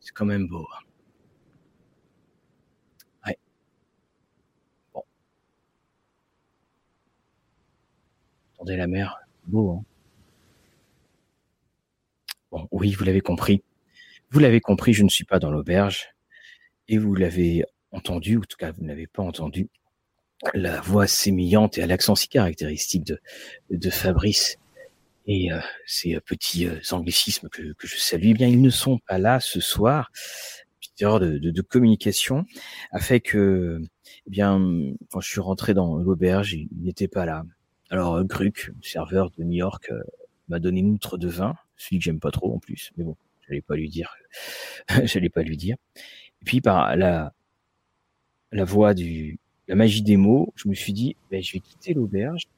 C'est quand même beau. hein. Ouais. Bon, attendez la mer. Beau, hein. Bon, oui, vous l'avez compris. Vous l'avez compris, je ne suis pas dans l'auberge. Et vous l'avez entendu, ou en tout cas, vous n'avez pas entendu la voix sémillante et à l'accent si caractéristique de, de Fabrice et euh, ces euh, petits euh, anglicismes que, que je salue. Eh bien, ils ne sont pas là ce soir. Petite erreur de, de, de communication a fait que, eh bien, quand je suis rentré dans l'auberge, il n'était pas là. Alors, euh, Gruc, serveur de New York, m'a donné une outre de vin, celui que j'aime pas trop en plus, mais bon, j'allais pas lui dire, j'allais pas lui dire. Et puis par la la voix du la magie des mots, je me suis dit, ben, je vais quitter l'auberge.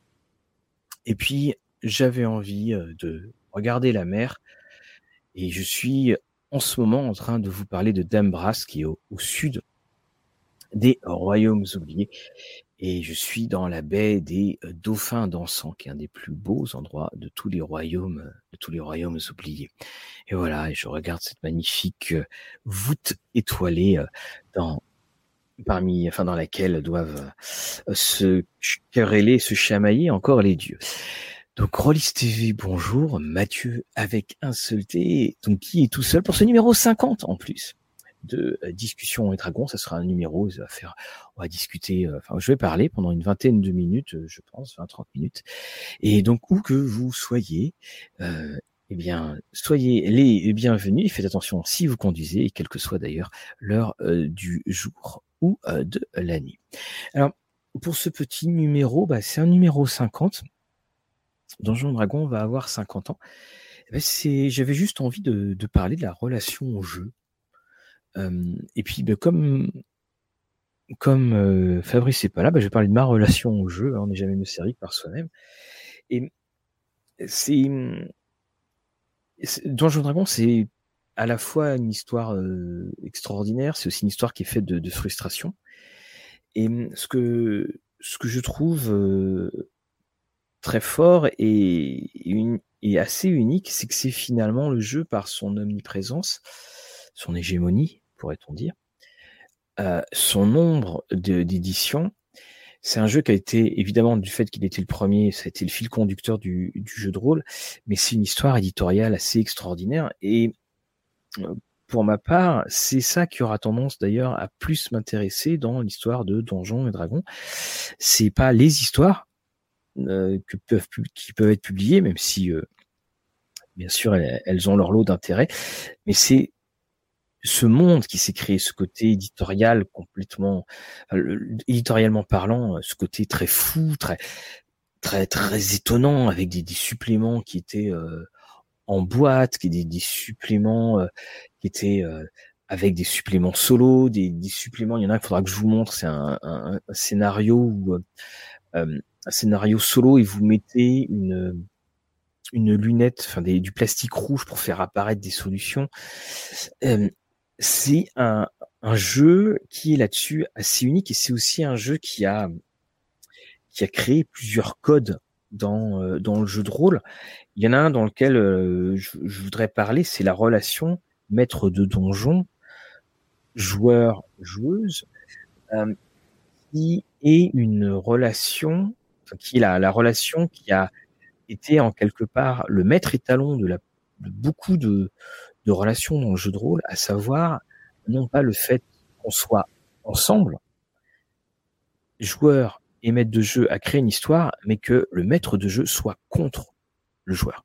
Et puis j'avais envie de regarder la mer, et je suis en ce moment en train de vous parler de Dambras, qui est au, sud des royaumes oubliés. Et je suis dans la baie des dauphins dansants, qui est un des plus beaux endroits de tous les royaumes, de tous les royaumes oubliés. Et voilà, et je regarde cette magnifique voûte étoilée dans, parmi, enfin, dans laquelle doivent se quereller, se chamailler encore les dieux. Donc, Rollis TV, bonjour. Mathieu avec un seul T, donc qui est tout seul pour ce numéro 50 en plus de euh, discussion et dragon. Ça sera un numéro, ça va on va discuter, euh, enfin, je vais parler pendant une vingtaine de minutes, euh, je pense, 20-30 minutes. Et donc, où que vous soyez, euh, eh bien, soyez les bienvenus. Faites attention si vous conduisez, quelle que soit d'ailleurs l'heure du jour ou de la nuit. Alors, pour ce petit numéro, bah, c'est un numéro 50. Donjon Dragon va avoir 50 ans. Eh ben, j'avais juste envie de, de parler de la relation au jeu. Euh, et puis, ben, comme comme euh, Fabrice n'est pas là, ben, je vais parler de ma relation au jeu. hein, on n'est jamais mieux servi par soi-même. Et c'est c'est- Donjon Dragon, c'est à la fois une histoire euh, extraordinaire, c'est aussi une histoire qui est faite de, de frustration. Et ce que ce que je trouve très fort et, une- et assez unique, c'est que c'est finalement le jeu par son omniprésence, son hégémonie, pourrait-on dire, euh, son nombre d'éditions. C'est un jeu qui a été, évidemment, du fait qu'il était le premier, ça a été le fil conducteur du, du jeu de rôle, mais c'est une histoire éditoriale assez extraordinaire. Et euh, pour ma part, c'est ça qui aura tendance d'ailleurs à plus m'intéresser dans l'histoire de Donjons et Dragons. C'est pas les histoires que peuvent, qui peuvent être publiées, même si, euh, bien sûr, elles, ont leur lot d'intérêt, mais c'est ce monde qui s'est créé, ce côté éditorial complètement, le- éditorialement parlant, euh, ce côté très fou, très très très étonnant, avec des, des suppléments qui étaient euh, en boîte, qui des, des suppléments euh, qui étaient euh, avec des suppléments solo, des, des suppléments. Il y en a qu'il faudra que je vous montre. C'est un, un- un scénario où euh, euh, un scénario solo et vous mettez une une lunette, enfin du plastique rouge pour faire apparaître des solutions. Euh, c'est un, un jeu qui est là-dessus assez unique et c'est aussi un jeu qui a qui a créé plusieurs codes dans euh, dans le jeu de rôle. Il y en a un dans lequel euh, je, voudrais parler, c'est la relation maître de donjon joueur joueuse qui est une relation qui est la, la relation qui a été en quelque part le maître étalon de, beaucoup de, relations dans le jeu de rôle, à savoir non pas le fait qu'on soit ensemble, joueur et maître de jeu à créer une histoire, mais que le maître de jeu soit contre le joueur.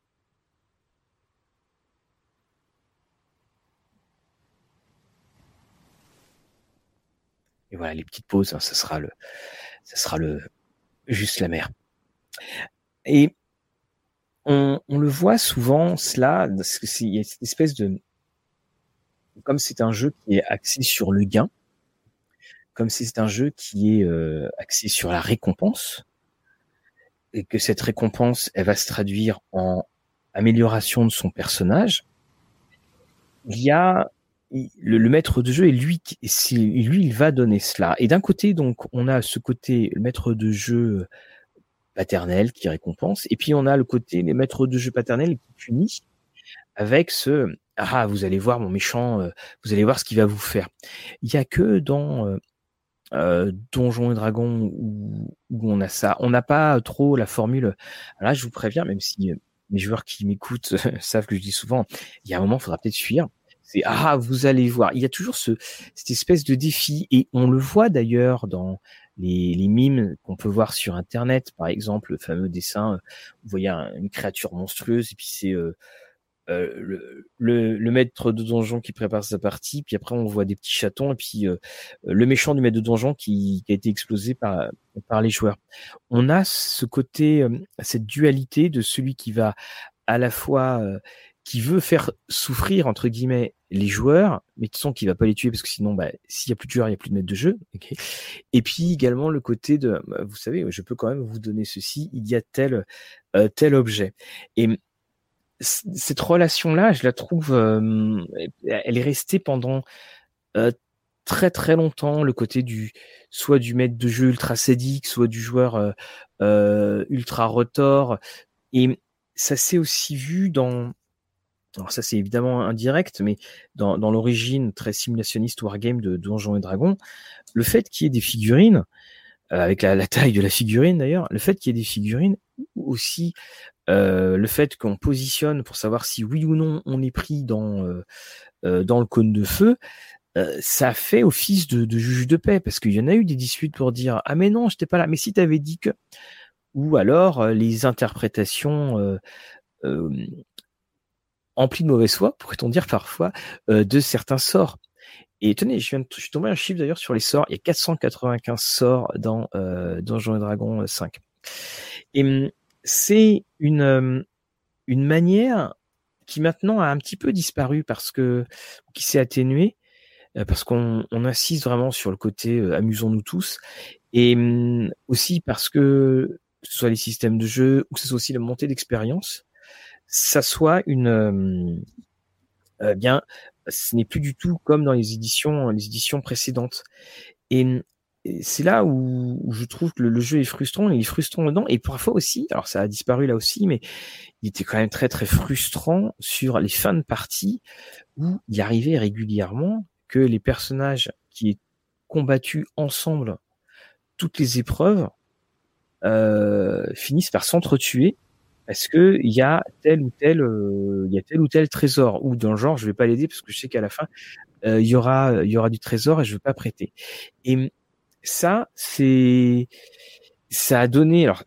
Et voilà, les petites pauses, hein, ça sera le, ça sera le, juste la mer. Et on, on le voit souvent, cela, il y a cette espèce de, comme c'est un jeu qui est axé sur le gain, comme c'est un jeu qui est euh, axé sur la récompense, et que cette récompense, elle va se traduire en amélioration de son personnage, il y a le, le maître de jeu et lui, qui- lui, il va donner cela. Et d'un côté, donc, on a ce côté le maître de jeu paternel qui récompense, et puis on a le côté les maîtres de jeu paternel qui punit avec ce ah, vous allez voir mon méchant, euh, vous allez voir ce qu'il va vous faire. Il y a que dans euh, euh, Donjons et Dragons où, on a ça. On n'a pas trop la formule. Là, je vous préviens, même si mes joueurs qui m'écoutent savent que je dis souvent, il y a un moment, il faudra peut-être fuir. C'est ah, vous allez voir. Il y a toujours ce, cette espèce de défi et on le voit d'ailleurs dans les, les mimes qu'on peut voir sur Internet, par exemple, le fameux dessin. Vous voyez une créature monstrueuse et puis c'est euh, le, le, le, maître de donjon qui prépare sa partie, puis après on voit des petits chatons et puis euh, le méchant du maître de donjon qui, qui, a été explosé par par les joueurs. On a ce côté, euh, cette dualité de celui qui va à la fois qui veut faire souffrir entre guillemets les joueurs, mais de toute qui va pas les tuer parce que sinon, bah, s'il y a plus de joueurs, il y a plus de maître de jeu. Et puis également le côté de, bah, vous savez, je peux quand même vous donner ceci, il y a tel tel objet. Et cette relation-là, je la trouve, euh, elle est restée pendant euh, très très longtemps. Le côté du soit du maître de jeu ultra sadique, soit du joueur euh, ultra rotor, et ça s'est aussi vu dans alors ça c'est évidemment indirect, mais dans, dans l'origine très simulationniste wargame de Donjons et Dragons, le fait qu'il y ait des figurines, avec la, taille de la figurine d'ailleurs, le fait qu'il y ait des figurines aussi euh, le fait qu'on positionne pour savoir si oui ou non on est pris dans euh, euh, dans le cône de feu, ça fait office de, de, juge de paix parce qu'il y en a eu des disputes pour dire ah mais non j'étais pas là mais si t'avais dit que ou alors les interprétations emplies de mauvaise foi pourrait-on dire parfois de certains sorts et tenez, je, viens de, je suis tombé un chiffre d'ailleurs sur les sorts. Il y a 495 sorts dans euh, Donjons et Dragons 5. Et hum, c'est une, euh, une manière qui maintenant a un petit peu disparu parce que qui s'est atténuée euh, parce qu'on on insiste vraiment sur le côté euh, amusons-nous tous et hum, aussi parce que que ce soit les systèmes de jeu ou que ce soit aussi la montée d'expérience, ça soit une euh, bien ce n'est plus du tout comme dans les éditions les éditions précédentes. Et c'est là où, je trouve que le, jeu est frustrant, il est frustrant dedans, et parfois aussi, alors ça a disparu là aussi, mais il était quand même très très frustrant sur les fins de partie où il arrivait régulièrement que les personnages qui est combattus ensemble toutes les épreuves euh, finissent par s'entretuer parce que il y a tel ou tel euh, il y a tel ou tel trésor? Ou dans le genre je vais pas l'aider parce que je sais qu'à la fin euh, il y aura il y aura du trésor et je veux pas prêter et ça, c'est, ça a donné. Alors,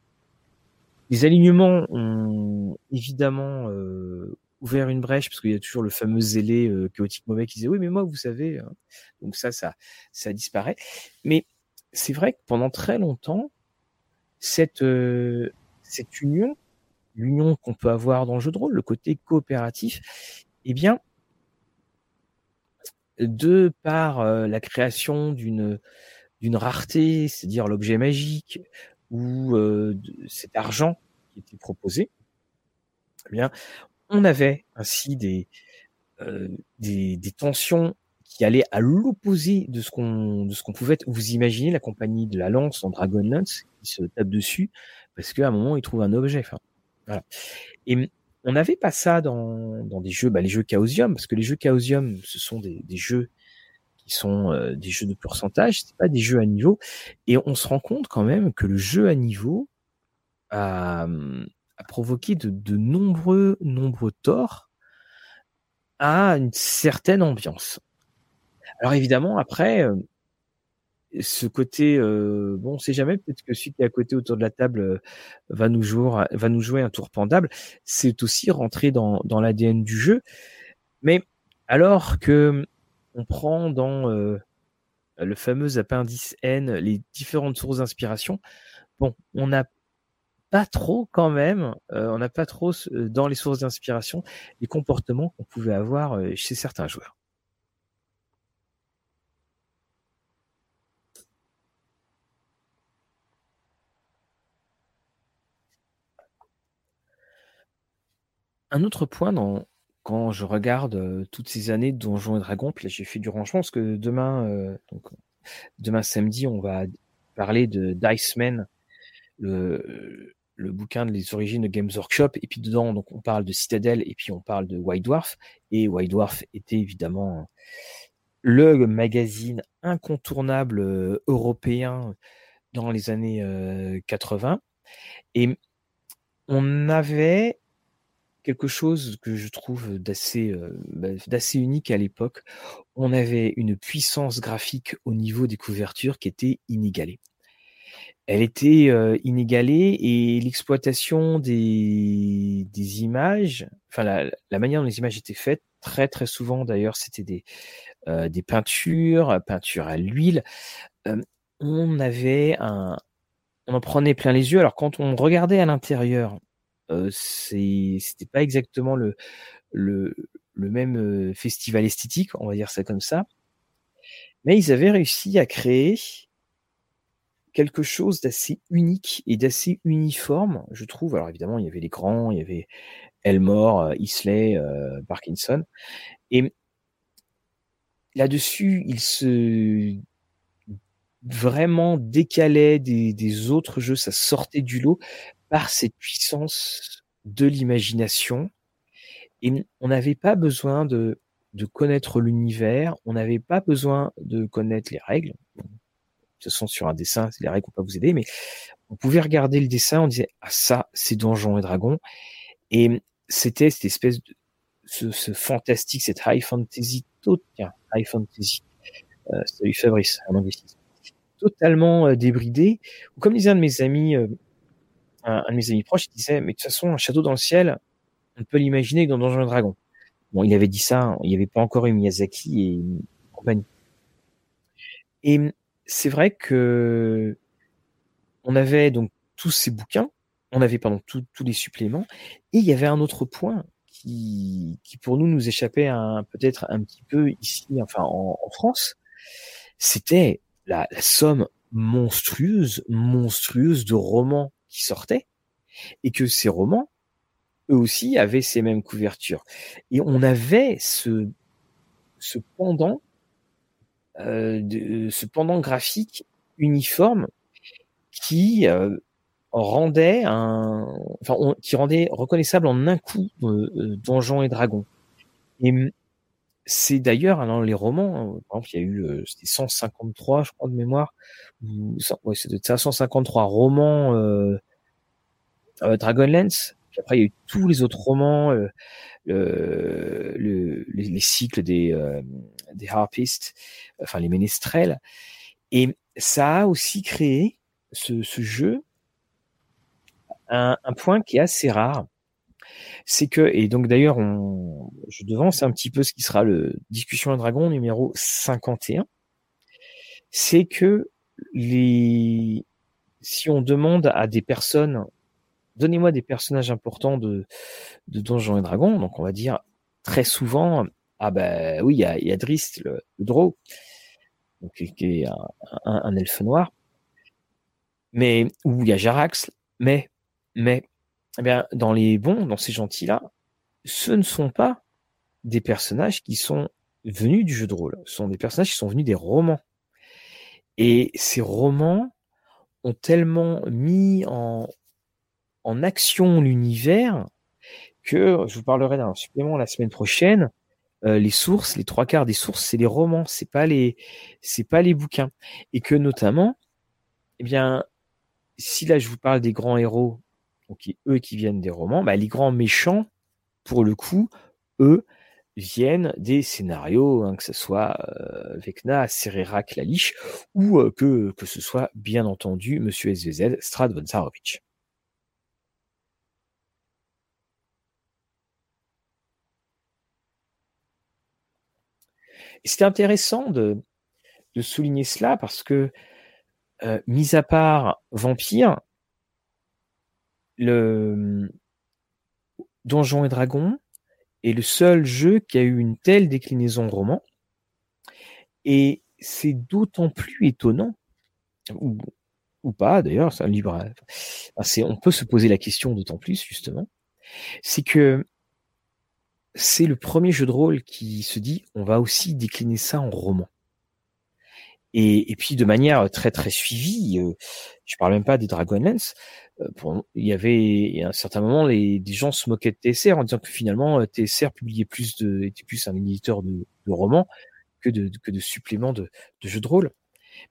les alignements ont évidemment euh, ouvert une brèche parce qu'il y a toujours le fameux zélé euh, chaotique mauvais qui disait oui, mais moi, vous savez. Hein. Donc ça, ça, ça disparaît. Mais c'est vrai que pendant très longtemps, cette euh, cette union, l'union qu'on peut avoir dans le jeu de rôle, le côté coopératif, eh bien, de par la création d'une d'une rareté, c'est-à-dire l'objet magique ou euh, cet argent qui était proposé, eh bien, on avait ainsi des, euh, des, des, tensions qui allaient à l'opposé de ce qu'on de ce qu'on pouvait. Vous imaginez la compagnie de la lance en Dragonlance qui se tape dessus parce qu'à un moment ils trouvent un objet. Et on n'avait pas ça dans, dans des jeux, bah, les jeux Chaosium, parce que les jeux Chaosium, ce sont des, des jeux sont euh, des jeux de pourcentage, c'est pas des jeux à niveau. Et on se rend compte quand même que le jeu à niveau a, provoqué de, nombreux, nombreux torts à une certaine ambiance. Alors évidemment, après, euh, ce côté, euh, bon, on sait jamais, peut-être que celui qui est à côté autour de la table va nous jouer, va nous jouer un tour pendable. C'est aussi rentrer dans, l'ADN du jeu. Mais alors que on prend dans euh, le fameux appendice N les différentes sources d'inspiration. Bon, on n'a pas trop quand même, euh, on n'a pas trop euh, dans les sources d'inspiration les comportements qu'on pouvait avoir chez certains joueurs. Un autre point dans, quand je regarde euh, toutes ces années de Donjons et Dragons, puis là j'ai fait du rangement parce que demain, euh, donc demain samedi, on va parler de Dice Man, le, le bouquin de les origines de Games Workshop, et puis dedans, donc on parle de Citadel, et puis on parle de White Dwarf, et White Dwarf était évidemment le magazine incontournable euh, européen dans les années 80. Euh, et on avait quelque chose que je trouve d'assez euh, bah, d'assez unique à l'époque. On avait une puissance graphique au niveau des couvertures qui était inégalée. Elle était inégalée et l'exploitation des, images, enfin la, la, manière dont les images étaient faites, très très souvent d'ailleurs, c'était des, euh, peintures, peintures à l'huile. Euh, on avait un, on en prenait plein les yeux. Alors quand on regardait à l'intérieur, euh, c'était pas exactement le, le, le même euh, festival esthétique, on va dire ça comme ça. Mais ils avaient réussi à créer quelque chose d'assez unique et d'assez uniforme, je trouve. Alors évidemment, il y avait les grands, il y avait Elmore, Isley, Parkinson, et là-dessus, il se vraiment décalait des, autres jeux, ça sortait du lot par cette puissance de l'imagination. Et on n'avait pas besoin de, de connaître l'univers, on n'avait pas besoin de connaître les règles. Ce sont sur un dessin, les règles vont pas vous aider, mais on pouvait regarder le dessin, on disait ah ça c'est Donjons et Dragons, et c'était cette espèce de ce, ce fantastique, cette high fantasy tout, tiens, high fantasy. Euh, salut Fabrice, un anglicisme. Totalement euh, débridé. Ou comme disait un de mes amis, euh, un, de mes amis proches, il disait, mais de toute façon, un château dans le ciel, on peut l'imaginer dans Donjons et Dragons. Bon, il avait dit ça, il n'y avait pas encore eu Miyazaki et compagnie. Et c'est vrai que on avait donc tous ces bouquins, on avait pardon tous les suppléments, et il y avait un autre point qui, qui pour nous nous échappait peut-être un petit peu ici, enfin en, en France, c'était la, la, somme monstrueuse, monstrueuse de romans qui sortaient, et que ces romans, eux aussi, avaient ces mêmes couvertures. Et on avait ce, ce pendant, euh, de, ce pendant graphique uniforme qui euh, rendait un, enfin, qui rendait reconnaissable en un coup euh, euh Donjons et Dragons. C'est d'ailleurs dans les romans, hein, par exemple, il y a eu euh, c'était 153, je crois de mémoire, ou ouais, c'est de 153 romans euh, euh, Dragonlance. Après, il y a eu tous les autres romans, euh, le, les, les, cycles des des harpistes, enfin les ménestrels, et ça a aussi créé ce, ce jeu un, un, point qui est assez rare, c'est que, et donc d'ailleurs, on, je devance un petit peu ce qui sera le discussion à dragon numéro 51, c'est que les, si on demande à des personnes, donnez-moi des personnages importants de, de Donjons et Dragons, donc on va dire très souvent, ah ben oui, il y a, Drist, le, le donc, qui est un elfe noir, mais, ou il y a Jarax, mais mais eh bien, dans les bons, dans ces gentils-là, ce ne sont pas des personnages qui sont venus du jeu de rôle. Ce sont des personnages qui sont venus des romans. Et ces romans ont tellement mis en, action l'univers que je vous parlerai d'un supplément la semaine prochaine. Euh, les sources, les trois quarts des sources, c'est les romans, c'est pas les, c'est pas les bouquins, et que notamment, eh bien, si là je vous parle des grands héros donc eux qui viennent des romans, bah, les grands méchants, pour le coup, eux, viennent des scénarios, hein, que ce soit euh, Vecna, Sererak, Lalich, ou euh, que, ce soit, bien entendu, Monsieur SVZ, Strad von Zarovich. Et c'était intéressant de, de souligner cela parce que, euh, mis à part Vampire, le Donjons et Dragons est le seul jeu qui a eu une telle déclinaison roman. Et c'est d'autant plus étonnant, ou, pas d'ailleurs, c'est un libre. c'est, on peut se poser la question d'autant plus, justement, c'est que c'est le premier jeu de rôle qui se dit on va aussi décliner ça en roman. Et, et, puis de manière très très suivie, euh, je parle même pas des Dragonlance, euh, pour, il y avait à un certain moment les, des gens se moquaient de TSR en disant que finalement euh, TSR publiait plus de était plus un éditeur de, de romans que de, que de suppléments de, de jeux de rôle.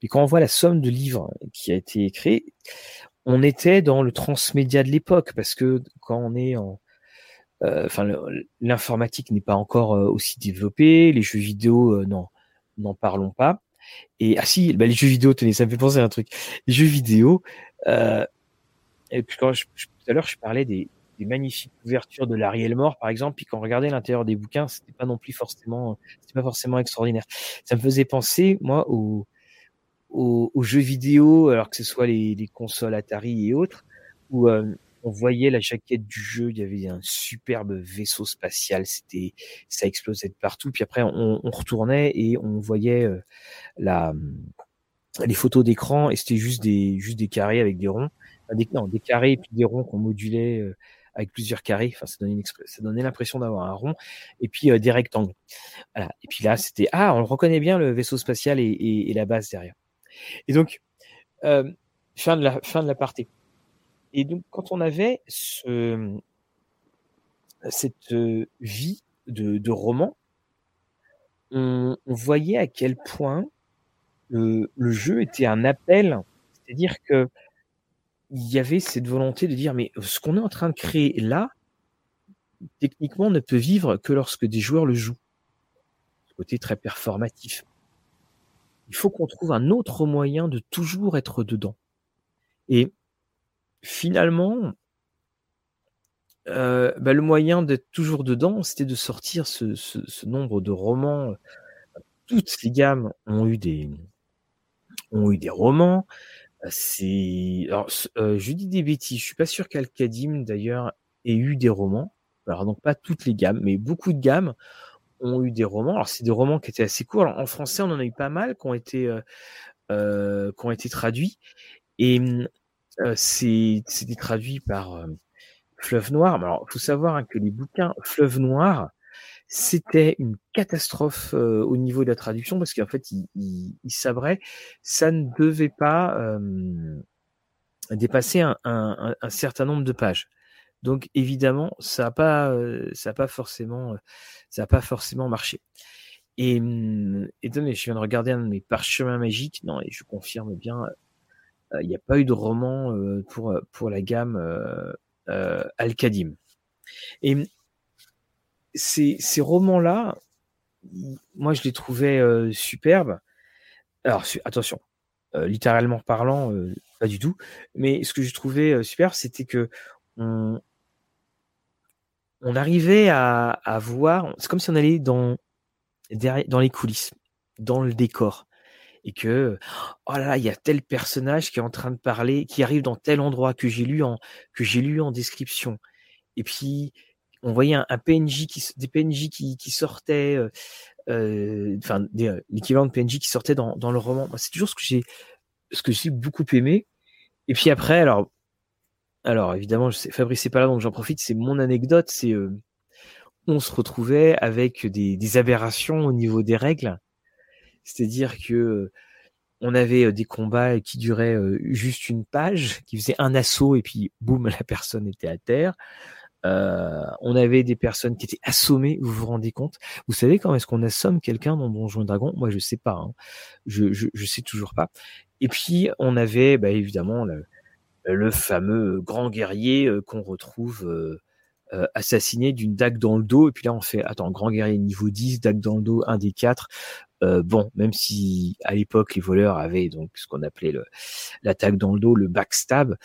Mais quand on voit la somme de livres qui a été créée, on était dans le transmédia de l'époque parce que quand on est en euh, enfin l'informatique n'est pas encore aussi développée, les jeux vidéo non n'en parlons pas. Et ah si, bah, les jeux vidéo, tenez, ça me fait penser à un truc. Les jeux vidéo. Euh, et puis quand je, tout à l'heure, je parlais des, des magnifiques couvertures de Larry Elmore, par exemple, puis quand on regardait l'intérieur des bouquins, c'était pas non plus forcément, c'était pas forcément extraordinaire. Ça me faisait penser, moi, aux, aux, aux jeux vidéo, alors que ce soit les, les consoles Atari et autres, où euh, on voyait la jaquette du jeu, il y avait un superbe vaisseau spatial, c'était, ça explosait de partout. Puis après, on, on retournait et on voyait euh, la, les photos d'écran et c'était juste des, juste des carrés avec des ronds, des, non, des carrés et puis des ronds qu'on modulait euh, avec plusieurs carrés. Enfin, ça donnait, une ça donnait l'impression d'avoir un rond et puis euh, des rectangles. Voilà. Et puis là, c'était ah, on reconnaît bien le vaisseau spatial et, et, et la base derrière. Et donc, fin de la fin de la partie. Et donc, quand on avait ce, cette vie de, de roman, on, on, voyait à quel point le, le jeu était un appel, c'est-à-dire que il y avait cette volonté de dire mais ce qu'on est en train de créer là, techniquement, ne peut vivre que lorsque des joueurs le jouent. Côté très performatif. Il faut qu'on trouve un autre moyen de toujours être dedans. Et finalement, euh, bah, le moyen d'être toujours dedans, c'était de sortir ce, nombre de romans. Toutes les gammes ont eu des ont eu des romans. C'est euh, je dis des bêtises. Je suis pas sûr qu'Alcadim d'ailleurs ait eu des romans. Alors donc pas toutes les gammes, mais beaucoup de gammes ont eu des romans. Alors c'est des romans qui étaient assez courts. En français, on en a eu pas mal qui ont été euh, euh qui ont été traduits. Et euh, c'est traduit par euh, Fleuve Noir. Alors, faut savoir hein, que les bouquins Fleuve Noir, c'était une catastrophe euh, au niveau de la traduction parce qu'en fait, il, il, il ça ne devait pas euh, dépasser un, un, un, certain nombre de pages. Donc évidemment, ça n'a pas, ça a pas forcément, ça a pas forcément marché. Et, et je viens de regarder un de mes parchemins magiques, non, et je confirme bien, il n'y a pas eu de roman pour pour la gamme euh, Al-Kadim. Et ces, ces romans-là, moi je les trouvais euh, superbes. Alors attention, euh, littéralement parlant, euh, pas du tout. Mais ce que je trouvais super, c'était que on, on arrivait à, à voir. C'est comme si on allait dans dans les coulisses, dans le décor et que oh là là, il y a tel personnage qui est en train de parler, qui arrive dans tel endroit que j'ai lu en que j'ai lu en description. Et puis on voyait un, PNJ qui des PNJ qui, qui sortaient, euh, enfin l'équivalent de PNJ qui sortait dans, dans le roman. C'est toujours ce que j'ai ce que j'ai beaucoup aimé. Et puis après, alors alors évidemment, je sais, Fabrice n'est pas là donc j'en profite. C'est mon anecdote. C'est euh, on se retrouvait avec des, des aberrations au niveau des règles c'est-à-dire que on avait des combats qui duraient juste une page, qui faisaient un assaut et puis boum, la personne était à terre. On avait des personnes qui étaient assommées, vous vous rendez compte? Vous savez quand est-ce qu'on assomme quelqu'un dans Donjons et Dragons? Moi, je sais pas. Hein. Je, je, sais toujours pas. Et puis on avait, bah, évidemment, le, fameux grand guerrier qu'on retrouve assassiné d'une dague dans le dos. Et puis là, on fait, attends, grand guerrier niveau 10, dague dans le dos, un des quatre. Euh, bon, même si à l'époque les voleurs avaient donc ce qu'on appelait l'attaque dans le dos, le backstab,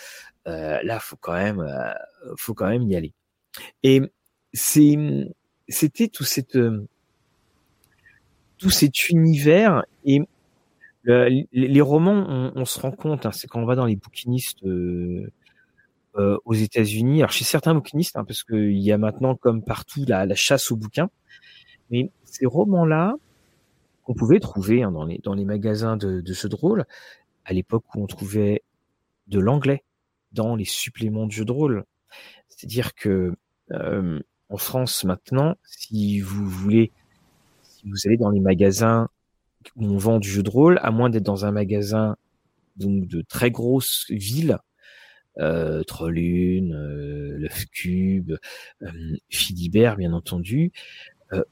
euh, là faut quand même euh, faut quand même y aller. Et c'est c'était tout cette tout cet univers et le, les, romans, on, on, se rend compte, hein, c'est quand on va dans les bouquinistes euh, euh, aux États-Unis. Alors chez certains bouquinistes, hein, parce qu'il y a maintenant comme partout la, la chasse aux bouquins, mais ces romans-là, qu'on pouvait trouver hein, dans, les, dans les magasins de, de jeux de rôle, à l'époque où on trouvait de l'anglais dans les suppléments de jeux de rôle. C'est-à-dire que euh, en France maintenant, si vous voulez, si vous allez dans les magasins où on vend du jeu de rôle, à moins d'être dans un magasin donc de très grosses villes, euh, Trollune, euh, cube, euh, Philibert, bien entendu,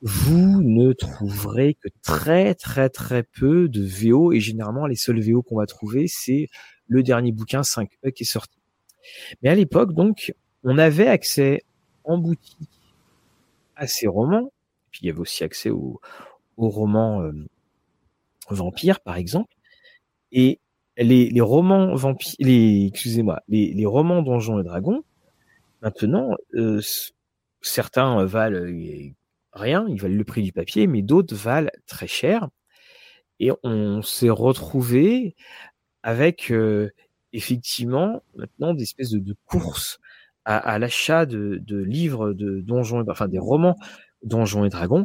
vous ne trouverez que très très très peu de VO et généralement les seuls VO qu'on va trouver c'est le dernier bouquin 5e qui est sorti. Mais à l'époque donc on avait accès en boutique à ces romans, puis il y avait aussi accès aux, romans euh, vampires par exemple, et les, les romans vampires, les excusez-moi, les, les romans Donjons et Dragons, maintenant euh, certains valent rien, ils valent le prix du papier, mais d'autres valent très cher. Et on s'est retrouvé avec euh, effectivement maintenant des espèces de, de courses à, à l'achat de, de, livres de donjons, enfin des romans donjons et dragons.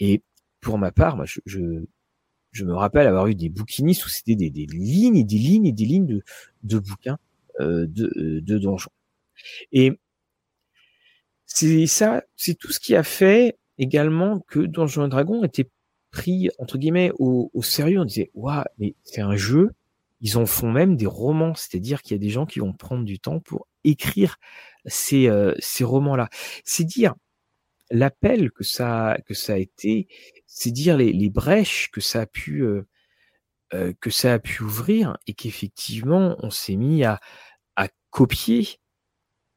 Et pour ma part, moi, je, je, je me rappelle avoir eu des bouquinistes où c'était des, des, lignes et des lignes et des lignes de, de bouquins euh, de, de donjons. Et c'est ça, c'est tout ce qui a fait également que Donjons et Dragons était pris entre guillemets au, au sérieux. On disait waouh, mais c'est un jeu. Ils en font même des romans, c'est-à-dire qu'il y a des gens qui vont prendre du temps pour écrire ces, euh, ces romans-là. C'est dire l'appel que ça que ça a été, c'est dire les, les, brèches que ça a pu euh, euh, que ça a pu ouvrir et qu'effectivement on s'est mis à, à copier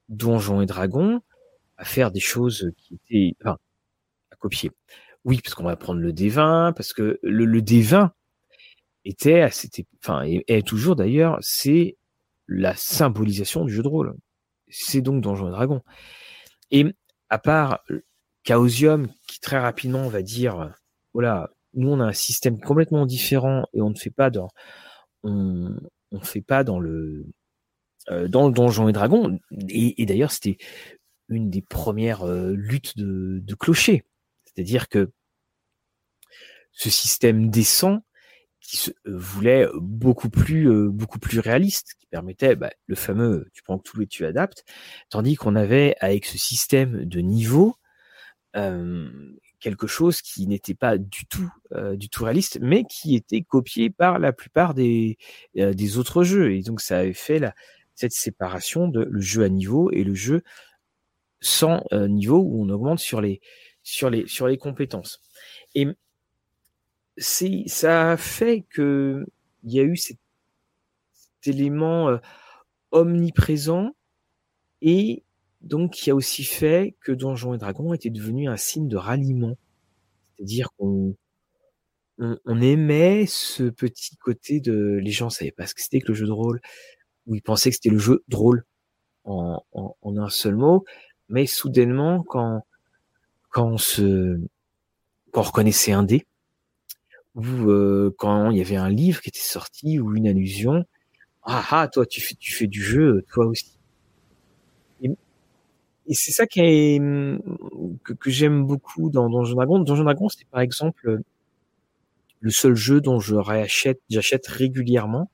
Donjons et Dragons, à faire des choses qui étaient enfin, copier. Oui, parce qu'on va prendre le D20, parce que le, le D20 était, c'était, enfin, et est toujours d'ailleurs, c'est la symbolisation du jeu de rôle. C'est donc Donjons et Dragons. Et à part Chaosium, qui très rapidement va dire, voilà, nous on a un système complètement différent et on ne fait pas dans, pas dans le, euh, dans le Donjon et Dragon. Et, d'ailleurs, c'était une des premières euh, luttes de, de clocher. C'est-à-dire que ce système descend qui se euh, voulait beaucoup plus euh, beaucoup plus réaliste, qui permettait bah, le fameux tu prends tout et tu adaptes, tandis qu'on avait avec ce système de niveau euh, quelque chose qui n'était pas du tout du tout réaliste, mais qui était copié par la plupart des des autres jeux, et donc ça avait fait cette séparation de le jeu à niveau et le jeu sans niveau où on augmente sur les sur les, sur les compétences. Et c'est, ça a fait que il y a eu cet, élément euh, omniprésent et donc il a aussi fait que Donjons et Dragons était devenu un signe de ralliement. C'est-à-dire qu'on on, aimait ce petit côté de les gens savaient pas ce que c'était que le jeu de rôle, ou ils pensaient que c'était le jeu drôle en, en, en un seul mot, mais soudainement quand quand on se quand on reconnaissait un dé ou euh, quand il y avait un livre qui était sorti ou une allusion ah ah toi tu fais tu fais du jeu toi aussi et, c'est ça qui est, que, que j'aime beaucoup dans Donjon Dragon Donjon Dragon c'est par exemple le seul jeu dont je réachète j'achète régulièrement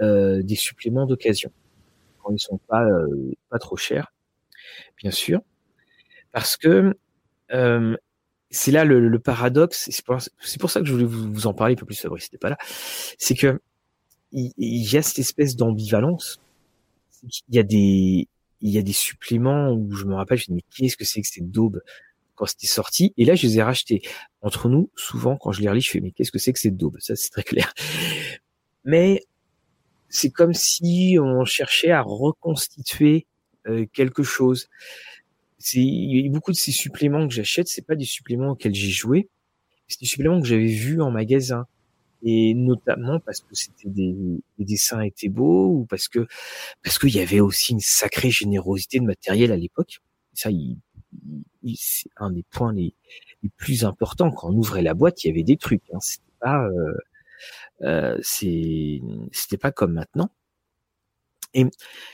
euh, des suppléments d'occasion quand ils sont pas euh, pas trop chers bien sûr. Parce que euh, c'est là le, le paradoxe, c'est pour, ça que je voulais vous, en parler un peu plus, Fabrice n'était pas là, c'est que il, y a cette espèce d'ambivalence. Il y a des il y a des suppléments où je me rappelle, je me dis mais qu'est-ce que c'est que cette daube quand c'était sorti? Et là, je les ai rachetés. Entre nous, souvent, quand je les relis, je fais mais qu'est-ce que c'est que cette daube? Ça, c'est très clair. Mais c'est comme si on cherchait à reconstituer euh, quelque chose il beaucoup de ces suppléments que j'achète, c'est pas des suppléments auxquels j'ai joué, c'est des suppléments que j'avais vus en magasin et notamment parce que c'était des les dessins étaient beaux ou parce que parce qu'il y avait aussi une sacrée générosité de matériel à l'époque. Ça, il, c'est un des points les, les, plus importants. Quand on ouvrait la boîte, il y avait des trucs. Hein. C'était pas euh, euh, c'est c'était pas comme maintenant. Et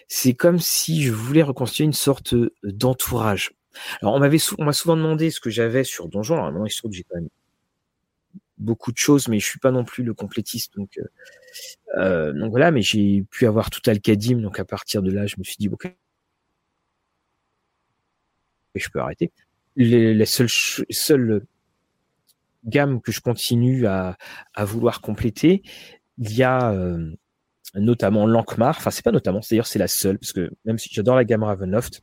c'est comme si je voulais reconstituer une sorte euh, d'entourage. Alors on m'avait, m'a souvent demandé ce que j'avais sur Donjon. Alors il se trouve que j'ai quand même beaucoup de choses, mais je suis pas non plus le complétiste. Donc, euh, euh voilà, mais j'ai pu avoir tout Alcadim. Donc à partir de là, je me suis dit ok, je peux arrêter. Les, les seules, seules gamme que je continue à vouloir compléter. Il y a notamment Lankmar. Enfin, c'est pas notamment, d'ailleurs c'est la seule, parce que même si j'adore la gamme Ravenloft,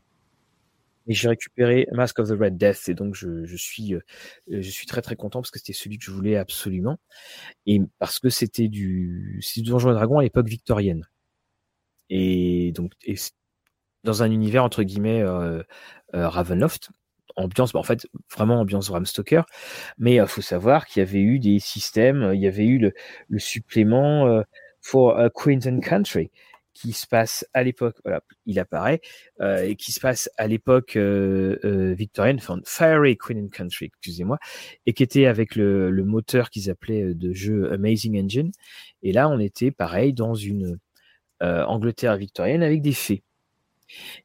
et j'ai récupéré Mask of the Red Death, et donc je, je suis, je suis très très content parce que c'était celui que je voulais absolument, et parce que c'était du, du Donjon et Dragon à l'époque victorienne, et donc et dans un univers entre guillemets euh, euh, Ravenloft, ambiance, bah, en fait, vraiment ambiance Bram Stoker. Mais il faut savoir qu'il y avait eu des systèmes, il y avait eu le, le supplément euh, for a Queen's and Country qui se passe à l'époque, voilà, il apparaît, euh, et qui se passe à l'époque euh, euh, victorienne, enfin Fiery Queen and Country, excusez-moi, et qui était avec le, le moteur qu'ils appelaient de jeu Amazing Engine. Et là, on était pareil dans une Angleterre victorienne avec des fées.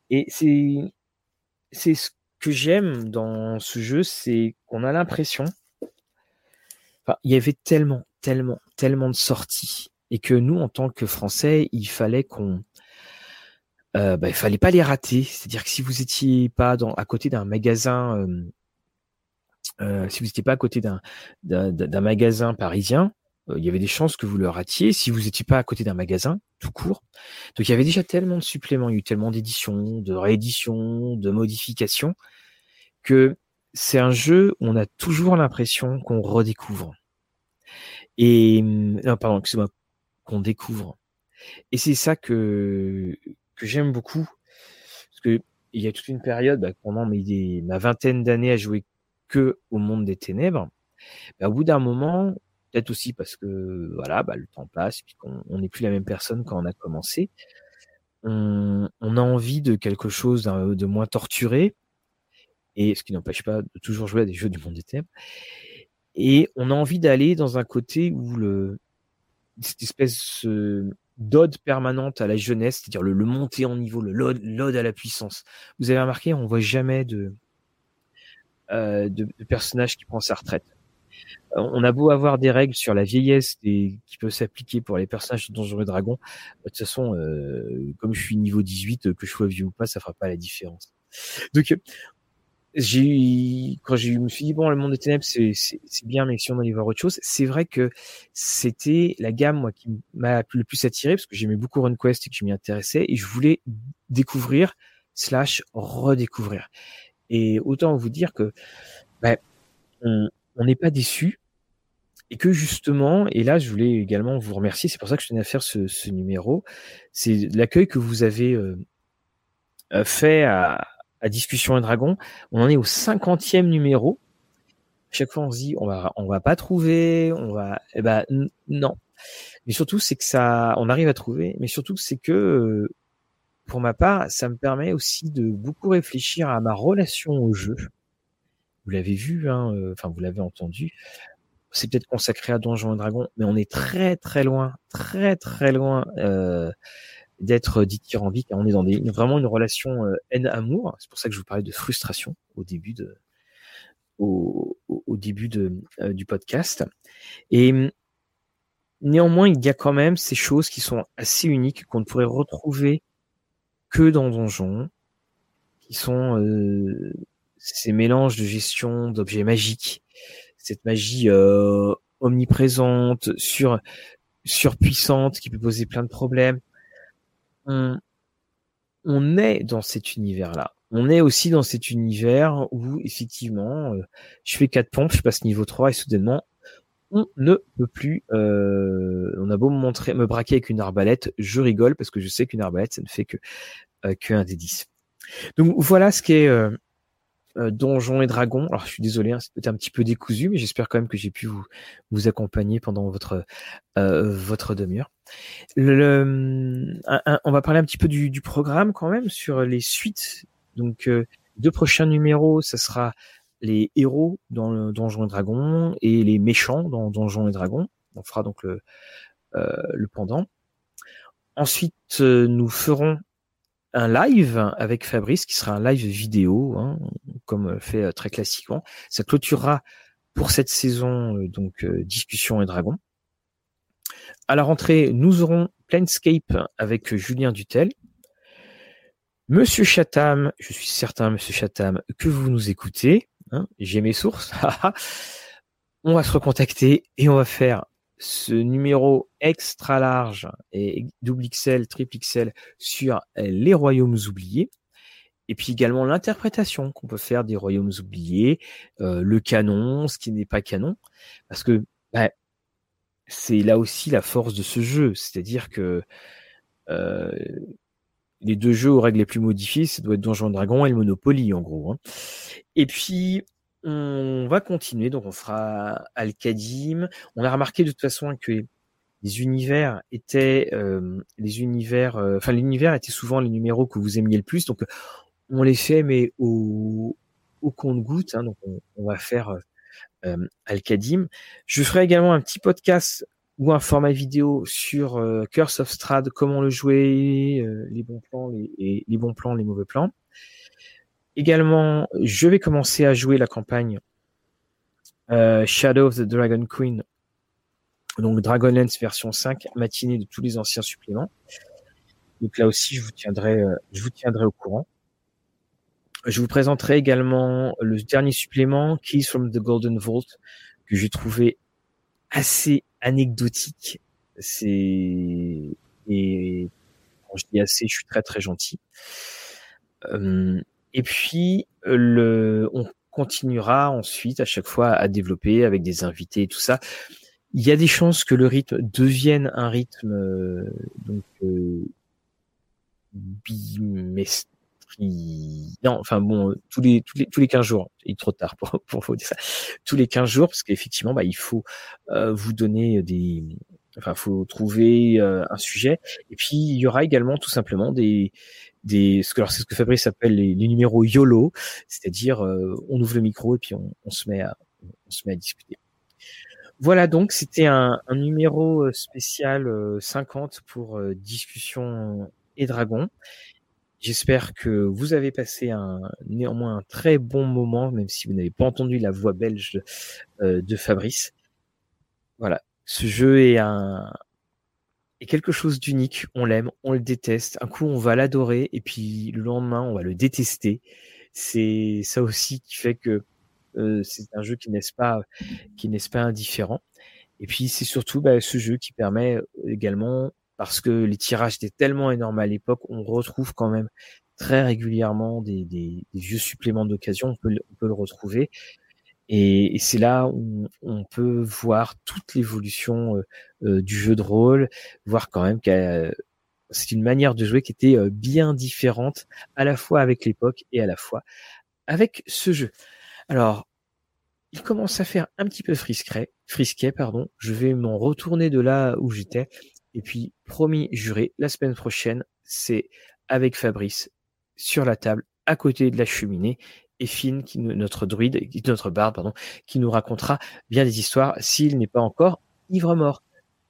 Et c'est c'est ce que j'aime dans ce jeu, c'est qu'on a l'impression, enfin, il y avait tellement, tellement, tellement de sorties et que nous, en tant que Français, il fallait qu'on, euh, bah, il fallait pas les rater. C'est-à-dire que si vous étiez pas dans, à côté d'un magasin, euh, euh, si vous n'étiez pas à côté d'un d'un magasin parisien, euh, il y avait des chances que vous le ratiez. Si vous n'étiez pas à côté d'un magasin, tout court. Donc il y avait déjà tellement de suppléments, il y a eu tellement d'éditions, de rééditions, de modifications, que c'est un jeu où on a toujours l'impression qu'on redécouvre. Et non, pardon, excusez-moi, qu'on découvre. Et c'est ça que, que j'aime beaucoup. Parce que il y a toute une période, bah, pendant mes, ma vingtaine d'années à jouer que au monde des ténèbres, bah, au bout d'un moment, peut-être aussi parce que voilà, bah, le temps passe, puis qu'on n'est plus la même personne quand on a commencé, on, on a envie de quelque chose de moins torturé, et ce qui n'empêche pas de toujours jouer à des jeux du monde des ténèbres. Et on a envie d'aller dans un côté où le, cette espèce euh, d'ode permanente à la jeunesse, c'est-à-dire le, le, monter en niveau, le l'ode à la puissance. Vous avez remarqué, on voit jamais de, euh, de, de, personnage qui prend sa retraite. Euh, on a beau avoir des règles sur la vieillesse et qui peuvent s'appliquer pour les personnages de Donjons et Dragons, de toute façon, euh, comme je suis niveau 18, que je sois vieux ou pas, ça fera pas la différence. Donc, j'ai quand je me suis dit bon le monde des ténèbres c'est bien mais si on allait voir autre chose c'est vrai que c'était la gamme moi qui m'a le plus attiré parce que j'aimais beaucoup RunQuest et que je m'y intéressais et je voulais découvrir slash redécouvrir. Et autant vous dire que ben, on n'est pas déçu et que justement et là je voulais également vous remercier c'est pour ça que je tenais à faire ce, ce numéro c'est l'accueil que vous avez euh, fait à à Discussion et Dragon. On en est au cinquantième numéro. chaque fois, on se dit, on va, on va pas trouver, on va, eh ben, non. Mais surtout, c'est que ça, on arrive à trouver, mais surtout, c'est que, pour ma part, ça me permet aussi de beaucoup réfléchir à ma relation au jeu. Vous l'avez vu, hein, euh, enfin, vous l'avez entendu. C'est peut-être consacré à Donjons et Dragons, mais on est très, très loin, très, très loin, euh, d'être dithyrambique. On est dans des, vraiment une relation euh, haine-amour. C'est pour ça que je vous parlais de frustration au début de, au, au début de, euh, du podcast. Et néanmoins, il y a quand même ces choses qui sont assez uniques qu'on ne pourrait retrouver que dans Donjon, qui sont euh, ces mélanges de gestion d'objets magiques, cette magie euh, omniprésente, sur surpuissante, qui peut poser plein de problèmes on, est dans cet univers-là. On est aussi dans cet univers où, effectivement, euh, je fais quatre pompes, je passe niveau 3 et soudainement, on ne peut plus. Euh, on a beau me montrer, me braquer avec une arbalète, je rigole parce que je sais qu'une arbalète, ça ne fait que euh, des 10. Donc voilà ce qui est euh, Donjons et Dragons. Alors je suis désolé, hein, un petit peu décousu, mais j'espère quand même que j'ai pu vous, vous accompagner pendant votre euh, votre demi-heure. On va parler un petit peu du, du, programme quand même sur les suites. Donc euh, deux prochains numéros, ça sera les héros dans le Donjons et Dragons et les méchants dans Donjons et Dragons. On fera donc le, euh, le pendant. Ensuite, euh, nous ferons un live avec Fabrice qui sera un live vidéo, hein, comme fait euh, très classiquement. Ça clôturera pour cette saison euh, donc euh, discussion et dragon. À la rentrée, nous aurons Planescape avec Julien Dutel. Monsieur Chatham, je suis certain, Monsieur Chatham, que vous nous écoutez. Hein, J'ai mes sources. on va se recontacter et on va faire ce numéro extra large et double XL, triple XL sur les royaumes oubliés. Et puis également l'interprétation qu'on peut faire des royaumes oubliés, euh, le canon, ce qui n'est pas canon, parce que bah, c'est là aussi la force de ce jeu, c'est-à-dire que euh, les deux jeux aux règles les plus modifiées, ça doit être Donjon Dragon et le Monopoly en gros. Hein. Et puis on va continuer, donc on fera Al-Kadim. On a remarqué de toute façon que les univers étaient euh, les univers, euh, enfin l'univers était souvent les numéros que vous aimiez le plus, donc on les fait mais au, au compte-goutte. Hein, donc on, va faire euh, Al-Kadim. Je ferai également un petit podcast ou un format vidéo sur euh, Curse of Strad, comment le jouer, les bons plans, les, bons plans, les mauvais plans. Également, je vais commencer à jouer la campagne euh, Shadow of the Dragon Queen, donc Dragonlance version 5, matinée de tous les anciens suppléments. Donc là aussi, je vous tiendrai, euh, je vous tiendrai au courant. Je vous présenterai également le dernier supplément, Keys from the Golden Vault, que j'ai trouvé assez anecdotique. C'est et quand je dis assez, je suis très très gentil. Euh, et puis, le, on continuera ensuite à chaque fois à développer avec des invités et tout ça. Il y a des chances que le rythme devienne un rythme euh, donc euh, bimestri... Non, enfin bon, tous les tous les tous les 15 jours. Il est trop tard pour pour vous dire ça. Tous les 15 jours parce qu'effectivement, bah, il faut euh, vous donner des enfin faut trouver euh, un sujet et puis il y aura également tout simplement des des ce que c'est ce que Fabrice appelle les, numéros YOLO, c'est-à-dire euh, on ouvre le micro et puis on, on, se met à on se met à discuter. Voilà donc c'était un, un, numéro euh, spécial 50 euh, pour discussion et dragon. J'espère que vous avez passé un néanmoins un très bon moment, même si vous n'avez pas entendu la voix belge de, de Fabrice. Voilà, ce jeu est quelque chose d'unique. On l'aime, on le déteste. Un coup, on va l'adorer et puis le lendemain, on va le détester. C'est ça aussi qui fait que euh, c'est un jeu qui n'est pas qui n'est pas indifférent. Et puis c'est surtout bah, ce jeu qui permet également parce que les tirages étaient tellement énormes à l'époque, on retrouve quand même très régulièrement des, des, vieux suppléments d'occasion. On peut le retrouver. Et, c'est là où on peut voir toute l'évolution euh, euh, du jeu de rôle, voir quand même que c'est une manière de jouer qui était euh, bien différente à la fois avec l'époque et à la fois avec ce jeu. Alors, il commence à faire un petit peu frisquet, frisquet pardon. Je vais m'en retourner de là où j'étais. Et puis, promis, juré, la semaine prochaine, c'est avec Fabrice sur la table, à côté de la cheminée, et Finn, qui, notre druide, notre barde, pardon, qui nous racontera bien des histoires s'il n'est pas encore ivre mort.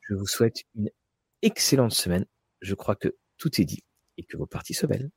Je vous souhaite une excellente semaine. Je crois que tout est dit et que vos parties se belles.